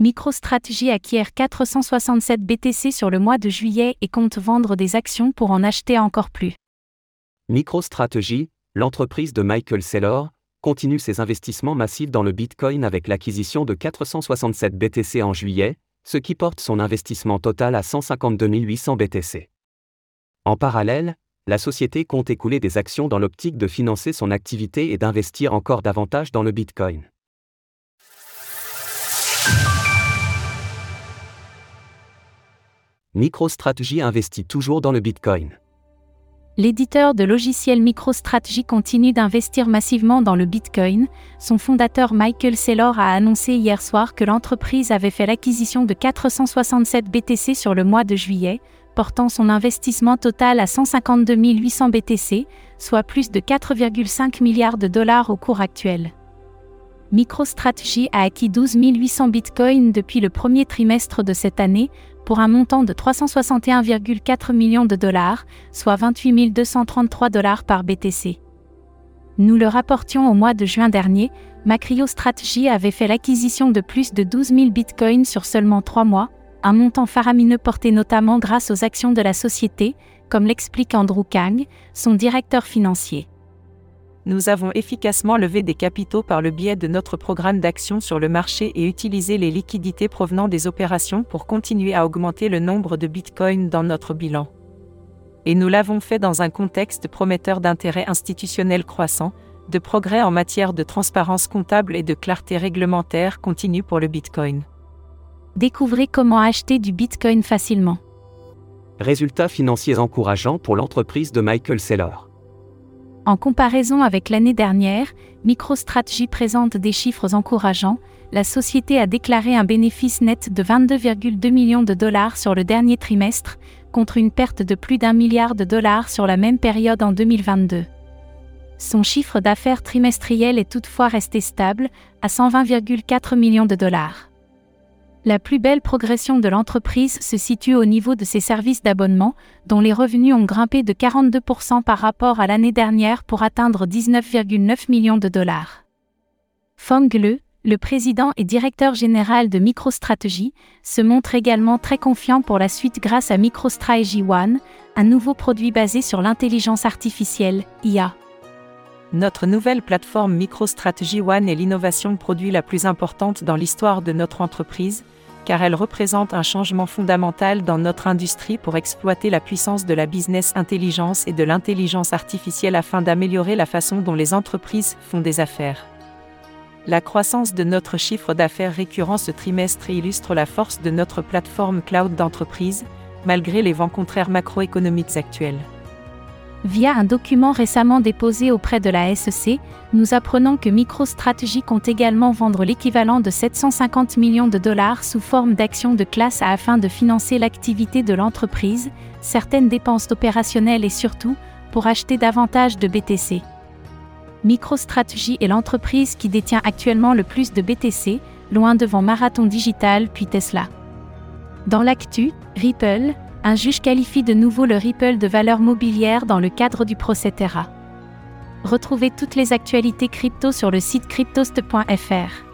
MicroStrategy acquiert 467 BTC sur le mois de juillet et compte vendre des actions pour en acheter encore plus. MicroStrategy, l'entreprise de Michael Saylor, continue ses investissements massifs dans le Bitcoin avec l'acquisition de 467 BTC en juillet, ce qui porte son investissement total à 152 800 BTC. En parallèle, la société compte écouler des actions dans l'optique de financer son activité et d'investir encore davantage dans le Bitcoin. MicroStrategy investit toujours dans le Bitcoin. L'éditeur de logiciels MicroStrategy continue d'investir massivement dans le Bitcoin. Son fondateur Michael Saylor a annoncé hier soir que l'entreprise avait fait l'acquisition de 467 BTC sur le mois de juillet, portant son investissement total à 152 800 BTC, soit plus de 4,5 milliards de dollars au cours actuel. MicroStrategy a acquis 12 800 bitcoins depuis le premier trimestre de cette année, pour un montant de 361,4 millions de dollars, soit 28 233 dollars par BTC. Nous le rapportions au mois de juin dernier, MicroStrategy avait fait l'acquisition de plus de 12 000 bitcoins sur seulement trois mois, un montant faramineux porté notamment grâce aux actions de la société, comme l'explique Andrew Kang, son directeur financier nous avons efficacement levé des capitaux par le biais de notre programme d'action sur le marché et utilisé les liquidités provenant des opérations pour continuer à augmenter le nombre de bitcoins dans notre bilan. Et nous l'avons fait dans un contexte prometteur d'intérêt institutionnel croissant, de progrès en matière de transparence comptable et de clarté réglementaire continue pour le bitcoin. Découvrez comment acheter du bitcoin facilement. Résultats financiers encourageants pour l'entreprise de Michael Saylor. En comparaison avec l'année dernière, MicroStrategy présente des chiffres encourageants. La société a déclaré un bénéfice net de 22,2 millions de dollars sur le dernier trimestre, contre une perte de plus d'un milliard de dollars sur la même période en 2022. Son chiffre d'affaires trimestriel est toutefois resté stable, à 120,4 millions de dollars. La plus belle progression de l'entreprise se situe au niveau de ses services d'abonnement, dont les revenus ont grimpé de 42% par rapport à l'année dernière pour atteindre 19,9 millions de dollars. Fong Le, le président et directeur général de MicroStrategy, se montre également très confiant pour la suite grâce à MicroStrategy One, un nouveau produit basé sur l'intelligence artificielle, IA. Notre nouvelle plateforme MicroStrategy One est l'innovation produit la plus importante dans l'histoire de notre entreprise, car elle représente un changement fondamental dans notre industrie pour exploiter la puissance de la business intelligence et de l'intelligence artificielle afin d'améliorer la façon dont les entreprises font des affaires. La croissance de notre chiffre d'affaires récurrent ce trimestre illustre la force de notre plateforme cloud d'entreprise, malgré les vents contraires macroéconomiques actuels. Via un document récemment déposé auprès de la SEC, nous apprenons que MicroStrategy compte également vendre l'équivalent de 750 millions de dollars sous forme d'actions de classe A afin de financer l'activité de l'entreprise, certaines dépenses opérationnelles et surtout, pour acheter davantage de BTC. MicroStrategy est l'entreprise qui détient actuellement le plus de BTC, loin devant Marathon Digital puis Tesla. Dans l'actu, Ripple, un juge qualifie de nouveau le Ripple de valeur mobilière dans le cadre du procès Terra. Retrouvez toutes les actualités crypto sur le site cryptost.fr.